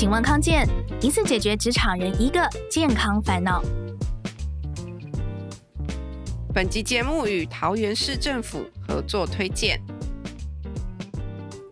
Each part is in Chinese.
请问康健，一次解决职场人一个健康烦恼。本集节目与桃园市政府合作推荐。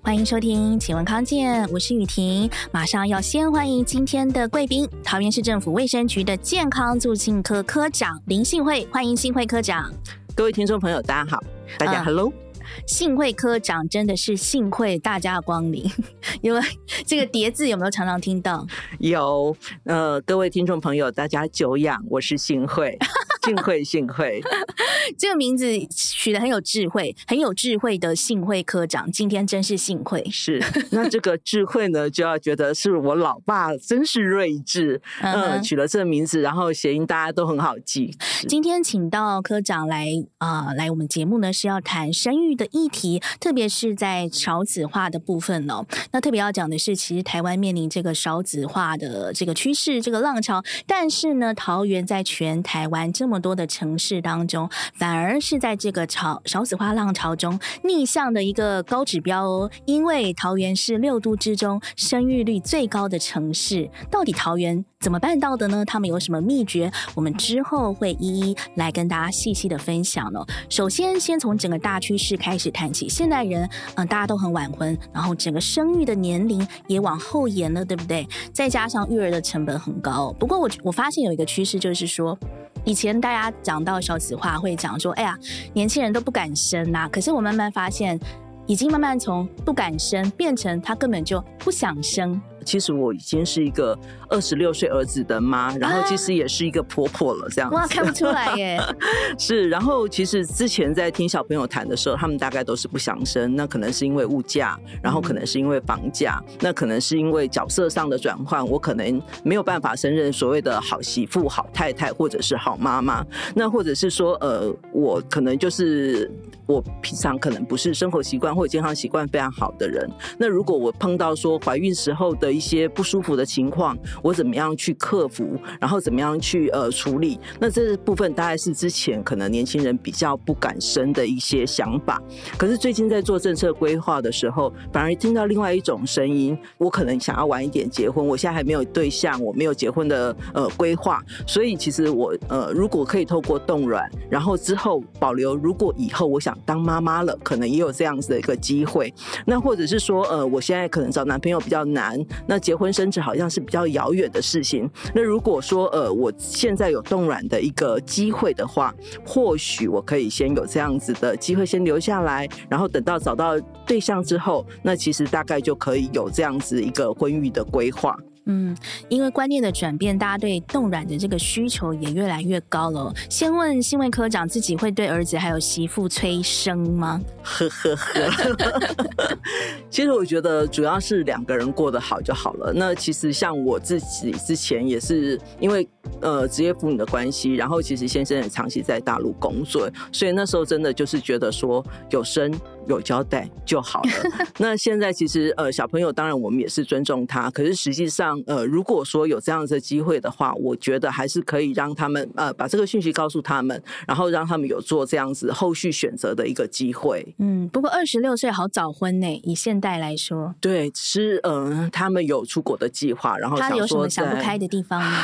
欢迎收听，请问康健，我是雨婷。马上要先欢迎今天的贵宾，桃园市政府卫生局的健康促进科科长林信惠，欢迎信惠科长。各位听众朋友，大家好，大家 Hello。嗯幸会科长真的是幸会大家的光临，因为这个叠字有没有常常听到？有，呃，各位听众朋友，大家久仰，我是幸会。幸会，幸会，这个名字取得很有智慧，很有智慧的幸会科长，今天真是幸会。是，那这个智慧呢，就要觉得是我老爸真是睿智，嗯、呃，取了这个名字，然后谐音大家都很好记。今天请到科长来啊、呃，来我们节目呢是要谈生育的议题，特别是在少子化的部分哦。那特别要讲的是，其实台湾面临这个少子化的这个趋势，这个浪潮，但是呢，桃园在全台湾这么多的城市当中，反而是在这个潮少子化浪潮中逆向的一个高指标哦。因为桃园是六都之中生育率最高的城市，到底桃园怎么办到的呢？他们有什么秘诀？我们之后会一一来跟大家细细的分享哦。首先，先从整个大趋势开始谈起。现代人，嗯，大家都很晚婚，然后整个生育的年龄也往后延了，对不对？再加上育儿的成本很高。不过我，我发现有一个趋势，就是说。以前大家讲到少子化，会讲说：“哎呀，年轻人都不敢生呐。”可是我慢慢发现，已经慢慢从不敢生变成他根本就不想生。其实我已经是一个二十六岁儿子的妈，然后其实也是一个婆婆了，这样子。哇，看不出来耶。是，然后其实之前在听小朋友谈的时候，他们大概都是不想生，那可能是因为物价，然后可能是因为房价，那可能是因为角色上的转换，我可能没有办法胜任所谓的好媳妇、好太太，或者是好妈妈。那或者是说，呃，我可能就是我平常可能不是生活习惯或者健康习惯非常好的人。那如果我碰到说怀孕时候的一些不舒服的情况，我怎么样去克服？然后怎么样去呃处理？那这部分大概是之前可能年轻人比较不敢生的一些想法。可是最近在做政策规划的时候，反而听到另外一种声音：我可能想要晚一点结婚，我现在还没有对象，我没有结婚的呃规划。所以其实我呃如果可以透过冻卵，然后之后保留，如果以后我想当妈妈了，可能也有这样子的一个机会。那或者是说呃我现在可能找男朋友比较难。那结婚生子好像是比较遥远的事情。那如果说呃，我现在有冻卵的一个机会的话，或许我可以先有这样子的机会先留下来，然后等到找到对象之后，那其实大概就可以有这样子一个婚育的规划。嗯，因为观念的转变，大家对冻卵的这个需求也越来越高了。先问信惠科长，自己会对儿子还有媳妇催生吗？呵呵呵。其实我觉得主要是两个人过得好就好了。那其实像我自己之前也是因为呃职业妇女的关系，然后其实先生也长期在大陆工作，所以那时候真的就是觉得说有生。有交代就好了。那现在其实呃，小朋友当然我们也是尊重他，可是实际上呃，如果说有这样子的机会的话，我觉得还是可以让他们呃把这个讯息告诉他们，然后让他们有做这样子后续选择的一个机会。嗯，不过二十六岁好早婚呢，以现代来说。对，是嗯、呃，他们有出国的计划，然后他有什么想不开的地方吗？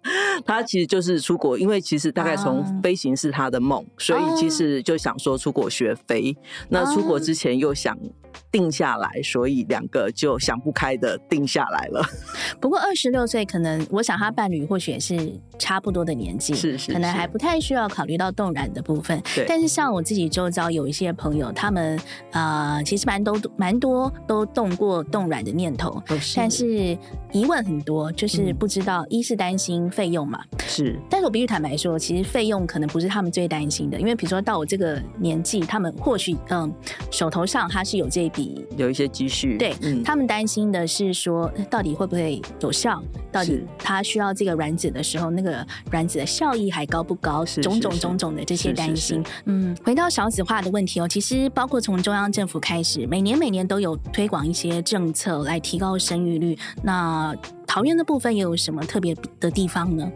他其实就是出国，因为其实大概从飞行是他的梦，啊、所以其实就想说出国学飞。那出我之前又想定下来，所以两个就想不开的定下来了。不过二十六岁，可能我想他伴侣或许也是差不多的年纪，是，是是，可能还不太需要考虑到冻卵的部分。对，但是像我自己周遭有一些朋友，他们呃其实蛮多蛮多都动过冻卵的念头，是，但是疑问很多，就是不知道，一是担心费用嘛，是。但是我必须坦白说，其实费用可能不是他们最担心的，因为比如说到我这个年纪，他们或许嗯。手头上他是有这笔有一些积蓄，对、嗯、他们担心的是说，到底会不会有效？到底他需要这个卵子的时候，那个卵子的效益还高不高？是种种种种的这些担心。嗯，回到少子化的问题哦，其实包括从中央政府开始，每年每年都有推广一些政策来提高生育率。那桃园的部分又有什么特别的地方呢？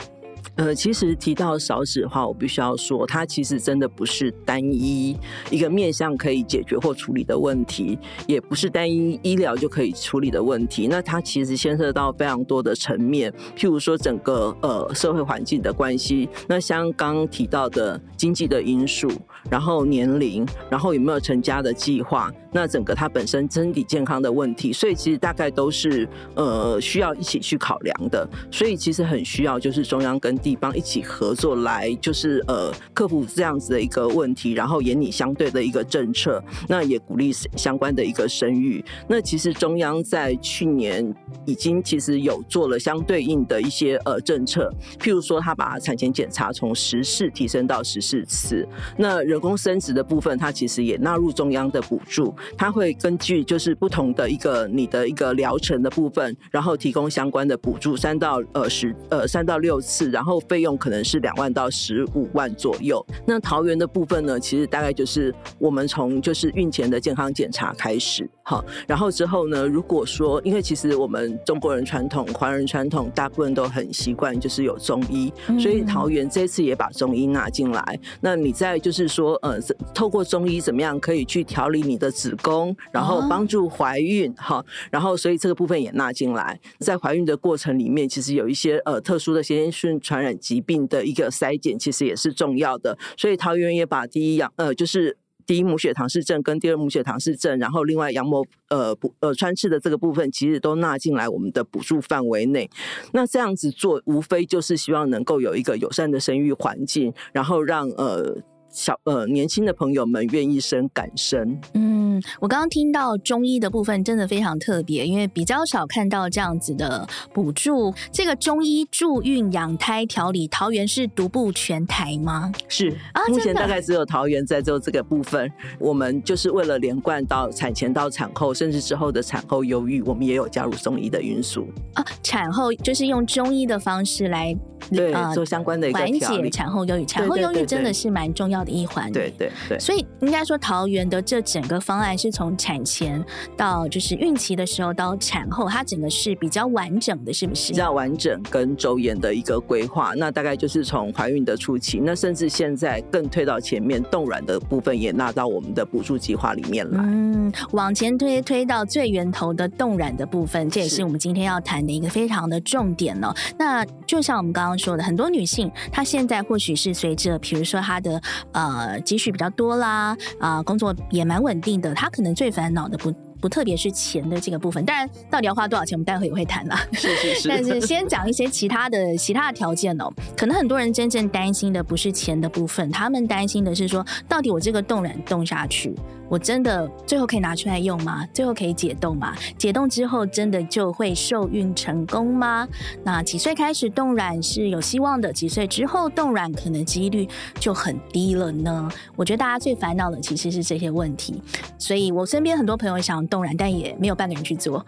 呃，其实提到少子化，我必须要说，它其实真的不是单一一个面向可以解决或处理的问题，也不是单一医疗就可以处理的问题。那它其实牵涉到非常多的层面，譬如说整个呃社会环境的关系，那像刚刚提到的经济的因素，然后年龄，然后有没有成家的计划，那整个它本身身体健康的问题，所以其实大概都是呃需要一起去考量的。所以其实很需要就是中央跟地。方一起合作来，就是呃克服这样子的一个问题，然后研拟相对的一个政策，那也鼓励相关的一个生育。那其实中央在去年已经其实有做了相对应的一些呃政策，譬如说他把产前检查从十次提升到十四次，那人工生殖的部分，它其实也纳入中央的补助，它会根据就是不同的一个你的一个疗程的部分，然后提供相关的补助，三到呃十呃三到六次，然后。费用可能是两万到十五万左右。那桃园的部分呢，其实大概就是我们从就是孕前的健康检查开始，好，然后之后呢，如果说因为其实我们中国人传统、华人传统，大部分都很习惯就是有中医，所以桃园这次也把中医纳进来。那你在就是说，呃，透过中医怎么样可以去调理你的子宫，然后帮助怀孕，好，然后所以这个部分也纳进来。在怀孕的过程里面，其实有一些呃特殊的先天性传染。疾病的一个筛检其实也是重要的，所以桃园也把第一养呃就是第一母血糖氏症跟第二母血糖氏症，然后另外羊膜呃补呃穿刺的这个部分，其实都纳进来我们的补助范围内。那这样子做，无非就是希望能够有一个友善的生育环境，然后让呃。小呃，年轻的朋友们愿意生敢生。嗯，我刚刚听到中医的部分真的非常特别，因为比较少看到这样子的补助。这个中医助孕、养胎、调理，桃园是独步全台吗？是啊，目前大概只有桃园在做这个部分。我们就是为了连贯到产前到产后，甚至之后的产后忧郁，我们也有加入中医的因素啊。产后就是用中医的方式来对、呃、做相关的一个缓解产后忧郁。产后忧郁真的是蛮重要的一环，对对对，所以应该说桃园的这整个方案是从产前到就是孕期的时候到产后，它整个是比较完整的，是不是？比较完整跟周延的一个规划。那大概就是从怀孕的初期，那甚至现在更推到前面，冻卵的部分也纳到我们的补助计划里面来。嗯，往前推推到最源头的冻卵的部分，这也是我们今天要谈的一个非常的重点哦。那就像我们刚刚说的，很多女性她现在或许是随着，比如说她的呃。积蓄比较多啦，啊、呃，工作也蛮稳定的。她可能最烦恼的不不特别是钱的这个部分，当然到底要花多少钱，我们待会也会谈啦。是是是。但是 先讲一些其他的其他的条件哦。可能很多人真正担心的不是钱的部分，他们担心的是说，到底我这个冻卵冻下去。我真的最后可以拿出来用吗？最后可以解冻吗？解冻之后真的就会受孕成功吗？那几岁开始冻卵是有希望的？几岁之后冻卵可能几率就很低了呢？我觉得大家最烦恼的其实是这些问题。所以我身边很多朋友想冻卵，但也没有半个人去做，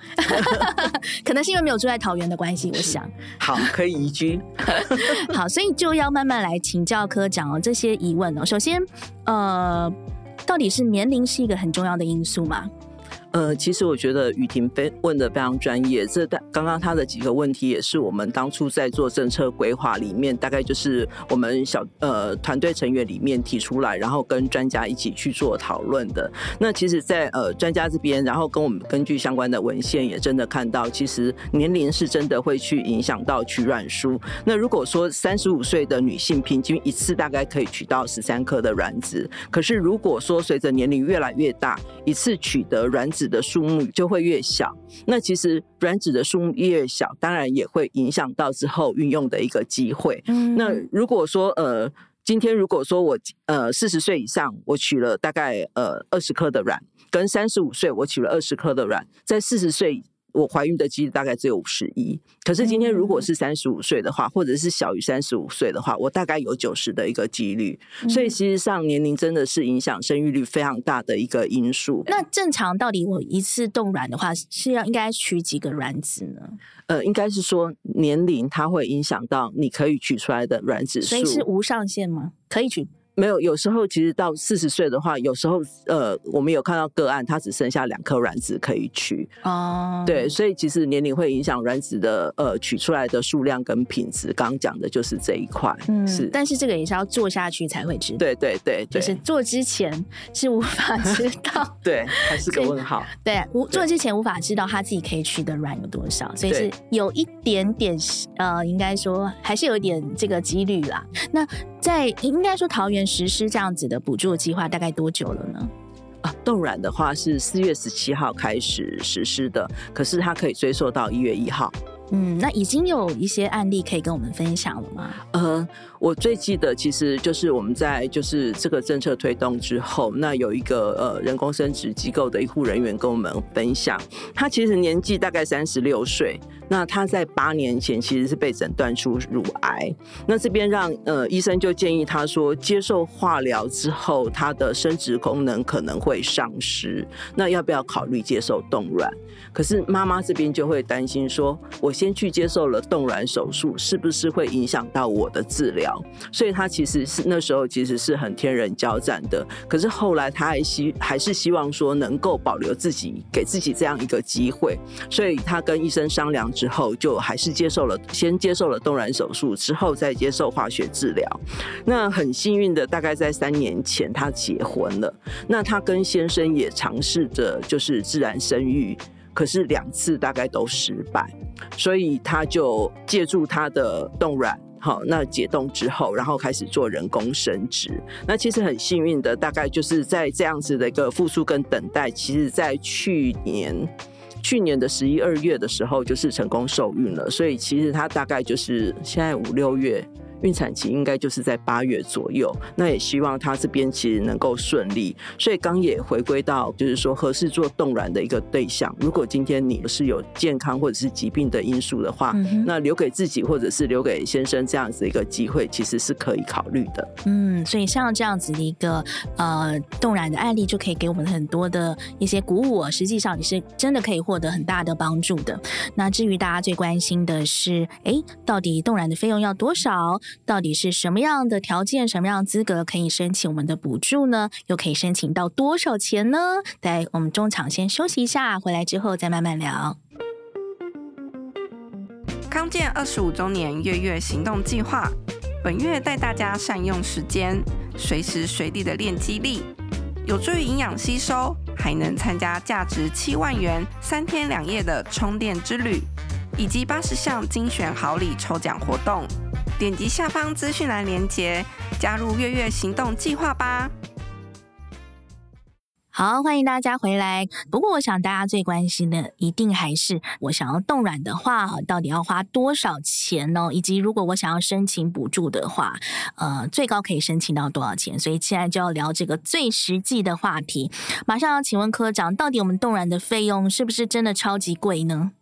可能是因为没有住在桃园的关系。我想，好，可以移居。好，所以就要慢慢来请教科长哦，这些疑问哦。首先，呃。到底是年龄是一个很重要的因素吗？呃，其实我觉得雨婷非问的非常专业。这刚刚他的几个问题也是我们当初在做政策规划里面，大概就是我们小呃团队成员里面提出来，然后跟专家一起去做讨论的。那其实在，在呃专家这边，然后跟我们根据相关的文献也真的看到，其实年龄是真的会去影响到取卵数。那如果说三十五岁的女性平均一次大概可以取到十三颗的卵子，可是如果说随着年龄越来越大，一次取得卵子的数目就会越小，那其实卵子的数目越小，当然也会影响到之后运用的一个机会。嗯，那如果说呃，今天如果说我呃四十岁以上，我取了大概呃二十颗的卵，跟三十五岁我取了二十颗的卵，在四十岁。我怀孕的几率大概只有五十一，可是今天如果是三十五岁的话，或者是小于三十五岁的话，我大概有九十的一个几率。所以其实上年龄真的是影响生育率非常大的一个因素。那正常到底我一次冻卵的话是要应该取几个卵子呢？呃，应该是说年龄它会影响到你可以取出来的卵子数，所以是无上限吗？可以取。没有，有时候其实到四十岁的话，有时候呃，我们有看到个案，它只剩下两颗卵子可以取哦。对，所以其实年龄会影响卵子的呃取出来的数量跟品质。刚刚讲的就是这一块，嗯，是。但是这个也是要做下去才会知道。对对对对，就是做之前是无法知 道。对，还是个问号。对，无做之前无法知道他自己可以取的卵有多少，所以是有一点点呃，应该说还是有一点这个几率啦。那在应该说桃园。实施这样子的补助计划大概多久了呢？啊，冻卵的话是四月十七号开始实施的，可是它可以追溯到一月一号。嗯，那已经有一些案例可以跟我们分享了吗？呃，我最记得其实就是我们在就是这个政策推动之后，那有一个呃人工生殖机构的医护人员跟我们分享，他其实年纪大概三十六岁。那他在八年前其实是被诊断出乳癌，那这边让呃医生就建议他说，接受化疗之后，他的生殖功能可能会丧失，那要不要考虑接受冻卵？可是妈妈这边就会担心说，我先去接受了冻卵手术，是不是会影响到我的治疗？所以他其实是那时候其实是很天人交战的。可是后来他还希还是希望说能够保留自己，给自己这样一个机会，所以他跟医生商量。之后就还是接受了，先接受了冻卵手术，之后再接受化学治疗。那很幸运的，大概在三年前他结婚了。那他跟先生也尝试着就是自然生育，可是两次大概都失败，所以他就借助他的冻卵，好，那解冻之后，然后开始做人工生殖。那其实很幸运的，大概就是在这样子的一个复苏跟等待，其实在去年。去年的十一二月的时候，就是成功受孕了，所以其实他大概就是现在五六月。孕产期应该就是在八月左右，那也希望他这边其实能够顺利。所以刚也回归到，就是说合适做冻卵的一个对象。如果今天你是有健康或者是疾病的因素的话，嗯、那留给自己或者是留给先生这样子一个机会，其实是可以考虑的。嗯，所以像这样子的一个呃冻卵的案例，就可以给我们很多的一些鼓舞。实际上你是真的可以获得很大的帮助的。那至于大家最关心的是，哎，到底冻卵的费用要多少？到底是什么样的条件、什么样的资格可以申请我们的补助呢？又可以申请到多少钱呢？待我们中场先休息一下，回来之后再慢慢聊。康健二十五周年月月行动计划，本月带大家善用时间，随时随地的练肌力，有助于营养吸收，还能参加价值七万元三天两夜的充电之旅，以及八十项精选好礼抽奖活动。点击下方资讯栏连接，加入月月行动计划吧。好，欢迎大家回来。不过，我想大家最关心的，一定还是我想要冻卵的话，到底要花多少钱呢？以及如果我想要申请补助的话，呃，最高可以申请到多少钱？所以现在就要聊这个最实际的话题。马上要请问科长，到底我们冻卵的费用是不是真的超级贵呢？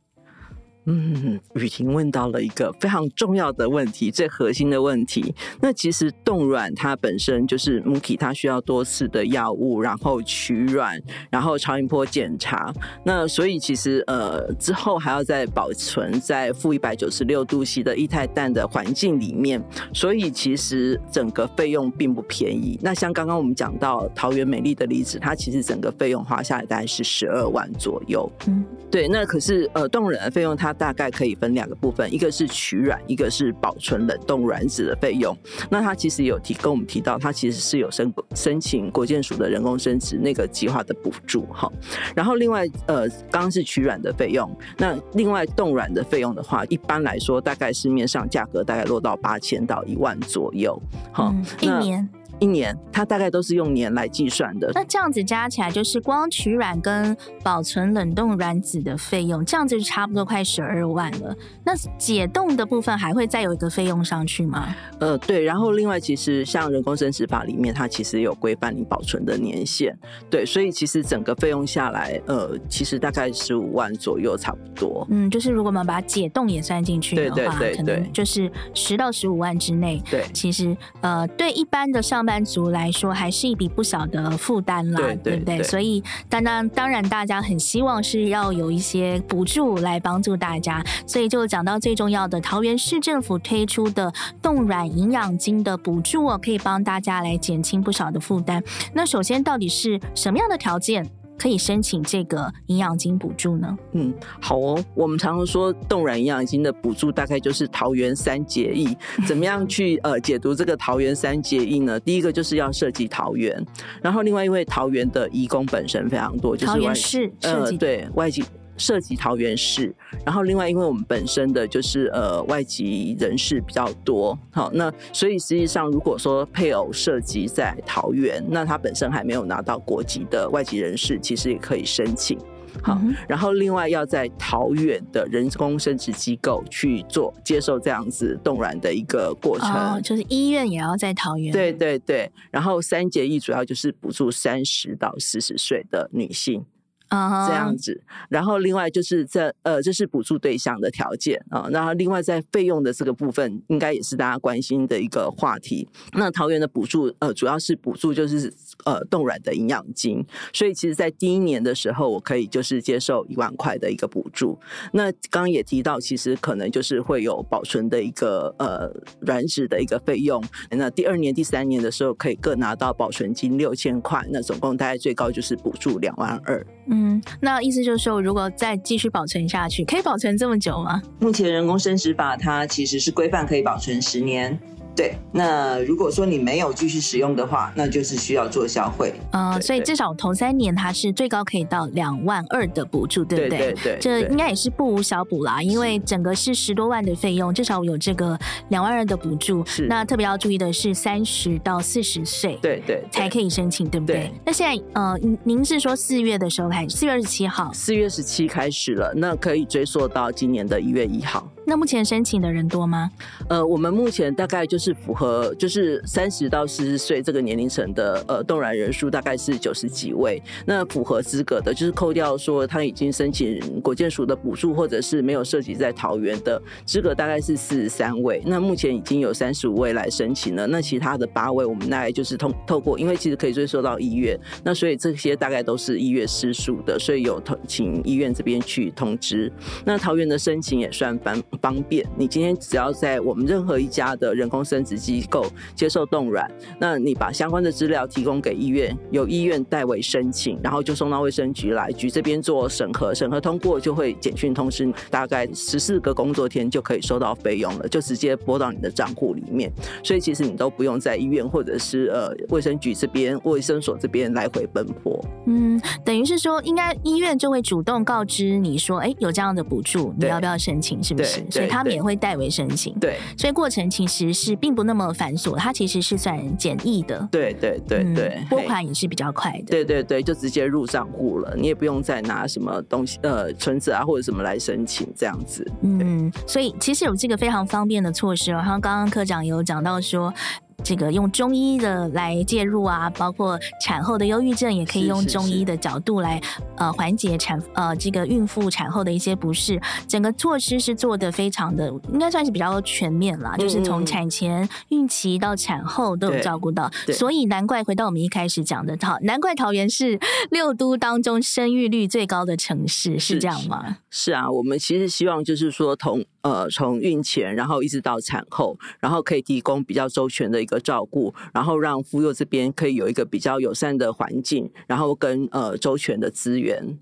嗯，雨婷问到了一个非常重要的问题，最核心的问题。那其实冻卵它本身就是母体，它需要多次的药物，然后取卵，然后超音波检查。那所以其实呃之后还要再保存在负一百九十六度 C 的液态氮的环境里面，所以其实整个费用并不便宜。那像刚刚我们讲到桃园美丽的例子，它其实整个费用花下来大概是十二万左右。嗯，对。那可是呃冻卵的费用它。大概可以分两个部分，一个是取卵，一个是保存冷冻卵子的费用。那它其实有提跟我们提到，它其实是有申申请国健署的人工生殖那个计划的补助哈。然后另外呃，刚刚是取卵的费用，那另外冻卵的费用的话，一般来说大概市面上价格大概落到八千到一万左右哈。嗯，一年。一年，它大概都是用年来计算的。那这样子加起来，就是光取卵跟保存冷冻卵子的费用，这样子就差不多快十二万了。那解冻的部分还会再有一个费用上去吗？呃，对。然后另外，其实像人工生殖法里面，它其实有规范你保存的年限。对，所以其实整个费用下来，呃，其实大概十五万左右，差不多。嗯，就是如果我们把解冻也算进去的话，对对对对，可能就是十到十五万之内。对，其实呃，对一般的上班。班族来说，还是一笔不小的负担啦，对，对，对，对不对？所以当当当然，大家很希望是要有一些补助来帮助大家，所以就讲到最重要的，桃园市政府推出的冻卵营养金的补助哦，可以帮大家来减轻不少的负担。那首先，到底是什么样的条件？可以申请这个营养金补助呢？嗯，好哦。我们常常说冻卵营养金的补助大概就是桃园三结义。怎么样去呃解读这个桃园三结义呢？第一个就是要涉及桃园，然后另外因为桃园的移工本身非常多，就是外桃园市呃对外籍。涉及桃园市，然后另外，因为我们本身的就是呃外籍人士比较多，好，那所以实际上如果说配偶涉及在桃园，那他本身还没有拿到国籍的外籍人士，其实也可以申请，好，嗯、然后另外要在桃园的人工生殖机构去做接受这样子冻卵的一个过程，哦，就是医院也要在桃园，对对对，然后三结义主要就是补助三十到四十岁的女性。啊，这样子，然后另外就是这呃，这是补助对象的条件啊。然后另外在费用的这个部分，应该也是大家关心的一个话题。那桃园的补助呃，主要是补助就是呃冻卵的营养金，所以其实在第一年的时候，我可以就是接受一万块的一个补助。那刚刚也提到，其实可能就是会有保存的一个呃卵子的一个费用。那第二年、第三年的时候，可以各拿到保存金六千块。那总共大概最高就是补助两万二。嗯，嗯那意思就是说，如果再继续保存下去，可以保存这么久吗？目前人工生殖法它其实是规范可以保存十年。对，那如果说你没有继续使用的话，那就是需要做销毁。呃，所以至少头三年它是最高可以到两万二的补助，对不对？对对，对，这应该也是不无小补啦，因为整个是十多万的费用，至少有这个两万二的补助。是。那特别要注意的是，三十到四十岁，对对，才可以申请，对不对？对，那现在呃，您是说四月的时候开始，四月二十七号，四月十七开始了，那可以追溯到今年的一月一号。那目前申请的人多吗？呃，我们目前大概就是符合，就是三十到四十岁这个年龄层的呃冻卵人数大概是九十几位。那符合资格的，就是扣掉说他已经申请国健署的补助，或者是没有涉及在桃园的资格，大概是四十三位。那目前已经有三十五位来申请了。那其他的八位，我们大概就是通透过，因为其实可以追溯到医院，那所以这些大概都是医院失数的，所以有通请医院这边去通知。那桃园的申请也算繁。方便，你今天只要在我们任何一家的人工生殖机构接受冻卵，那你把相关的资料提供给医院，由医院代为申请，然后就送到卫生局来，局这边做审核，审核通过就会简讯通知，大概十四个工作天就可以收到费用了，就直接拨到你的账户里面。所以其实你都不用在医院或者是呃卫生局这边、卫生所这边来回奔波。嗯，等于是说，应该医院就会主动告知你说，哎，有这样的补助，你要不要申请？是不是？所以他们也会代为申请，对，所以过程其实是并不那么繁琐，它其实是算简易的，对对对对，拨款也是比较快的，对对对，就直接入账户了，你也不用再拿什么东西呃存折啊或者什么来申请这样子，嗯，所以其实有这个非常方便的措施，然后刚刚科长有讲到说。这个用中医的来介入啊，包括产后的忧郁症，也可以用中医的角度来呃缓解产呃这个孕妇产后的一些不适。整个措施是做的非常的，应该算是比较全面啦，就是从产前、孕期到产后都有照顾到。所以难怪回到我们一开始讲的，桃，难怪桃园是 六都当中生育率最高的城市，是这样吗？是，是啊，我们其实希望就是说从呃从孕前，然后一直到产后，然后可以提供比较周全的一个。照顾，然后让妇幼这边可以有一个比较友善的环境，然后跟呃周全的资源。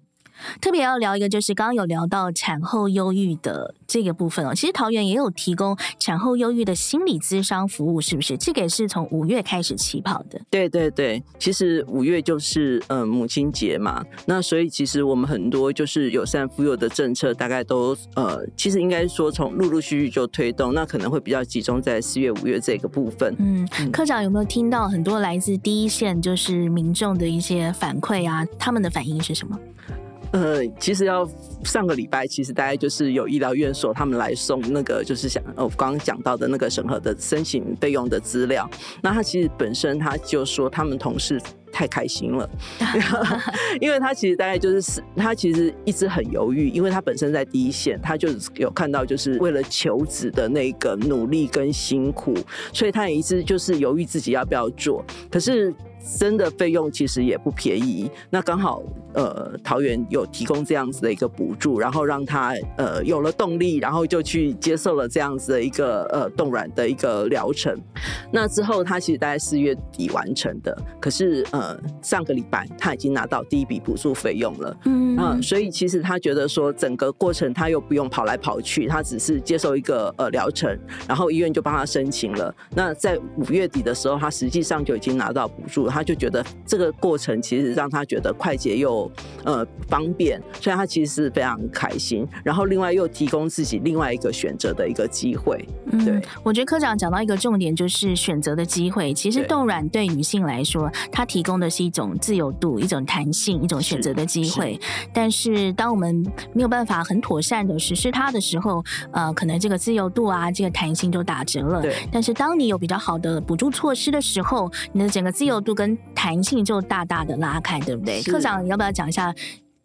特别要聊一个，就是刚刚有聊到产后忧郁的这个部分哦。其实桃园也有提供产后忧郁的心理咨商服务，是不是？这个也是从五月开始起跑的。对对对，其实五月就是嗯、呃、母亲节嘛，那所以其实我们很多就是友善妇幼的政策，大概都呃，其实应该说从陆陆续续就推动，那可能会比较集中在四月、五月这个部分。嗯，科长有没有听到很多来自第一线就是民众的一些反馈啊？他们的反应是什么？呃，其实要上个礼拜，其实大概就是有医疗院所他们来送那个，就是想我刚刚讲到的那个审核的申请费用的资料。那他其实本身他就说，他们同事太开心了，因为他其实大概就是他其实一直很犹豫，因为他本身在第一线，他就有看到就是为了求职的那个努力跟辛苦，所以他也一直就是犹豫自己要不要做，可是。真的费用其实也不便宜，那刚好呃桃园有提供这样子的一个补助，然后让他呃有了动力，然后就去接受了这样子的一个呃冻卵的一个疗程。那之后他其实大概四月底完成的，可是呃上个礼拜他已经拿到第一笔补助费用了，嗯，嗯，所以其实他觉得说整个过程他又不用跑来跑去，他只是接受一个呃疗程，然后医院就帮他申请了。那在五月底的时候，他实际上就已经拿到补助。他就觉得这个过程其实让他觉得快捷又呃方便，所以他其实是非常开心。然后另外又提供自己另外一个选择的一个机会。对，嗯，我觉得科长讲到一个重点，就是选择的机会。其实冻卵对女性来说，它提供的是一种自由度、一种弹性、一种选择的机会。但是当我们没有办法很妥善的实施它的时候，呃，可能这个自由度啊，这个弹性就打折了。对。但是当你有比较好的补助措施的时候，你的整个自由度跟弹性就大大的拉开，对不对？科长，你要不要讲一下？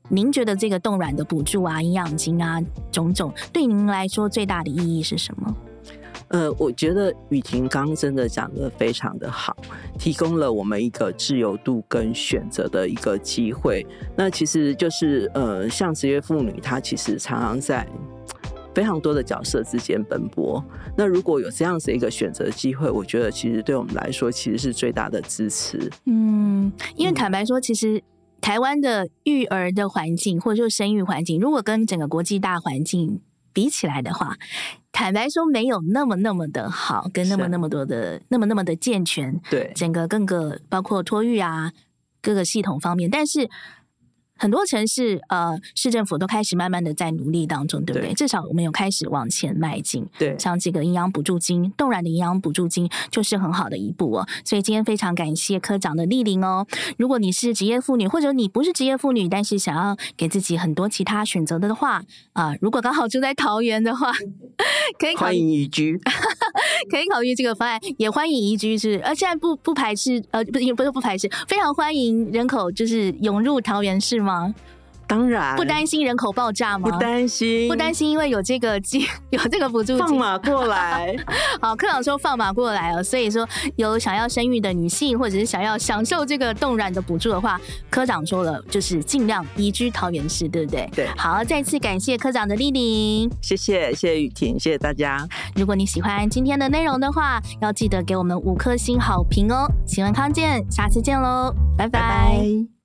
您觉得这个冻卵的补助啊、营养金啊种种，对您来说最大的意义是什么？呃，我觉得雨婷刚刚真的讲的非常的好，提供了我们一个自由度跟选择的一个机会。那其实就是呃，像职业妇女，她其实常常在。非常多的角色之间奔波，那如果有这样子一个选择机会，我觉得其实对我们来说其实是最大的支持。嗯，因为坦白说，其实台湾的育儿的环境或者说生育环境，如果跟整个国际大环境比起来的话，坦白说没有那么那么的好，跟那么那么多的那么那么的健全。对，整个各个包括托育啊各个系统方面，但是。很多城市，呃，市政府都开始慢慢的在努力当中，对不对？对，至少我们有开始往前迈进。对，像这个营养补助金，冻卵的营养补助金就是很好的一步哦。所以今天非常感谢科长的莅临哦。如果你是职业妇女，或者你不是职业妇女，但是想要给自己很多其他选择的话，啊、呃，如果刚好住在桃园的话，可以欢迎移居，可以考虑这个方案，也欢迎移居是，呃现在不不排斥，呃，不也不是不排斥，非常欢迎人口就是涌入桃园市吗？吗？当然，不担心人口爆炸吗？不担心，不担心，因为有这个金，有这个补助金。放马过来，好，科长说放马过来了，所以说有想要生育的女性，或者是想要享受这个冻卵的补助的话，科长说了，就是尽量移居桃园市，对不对？对。好，再次感谢科长的莅临，谢谢，谢谢雨婷，谢谢大家。如果你喜欢今天的内容的话，要记得给我们五颗星好评哦。请问康健，下次见喽，拜拜。拜拜。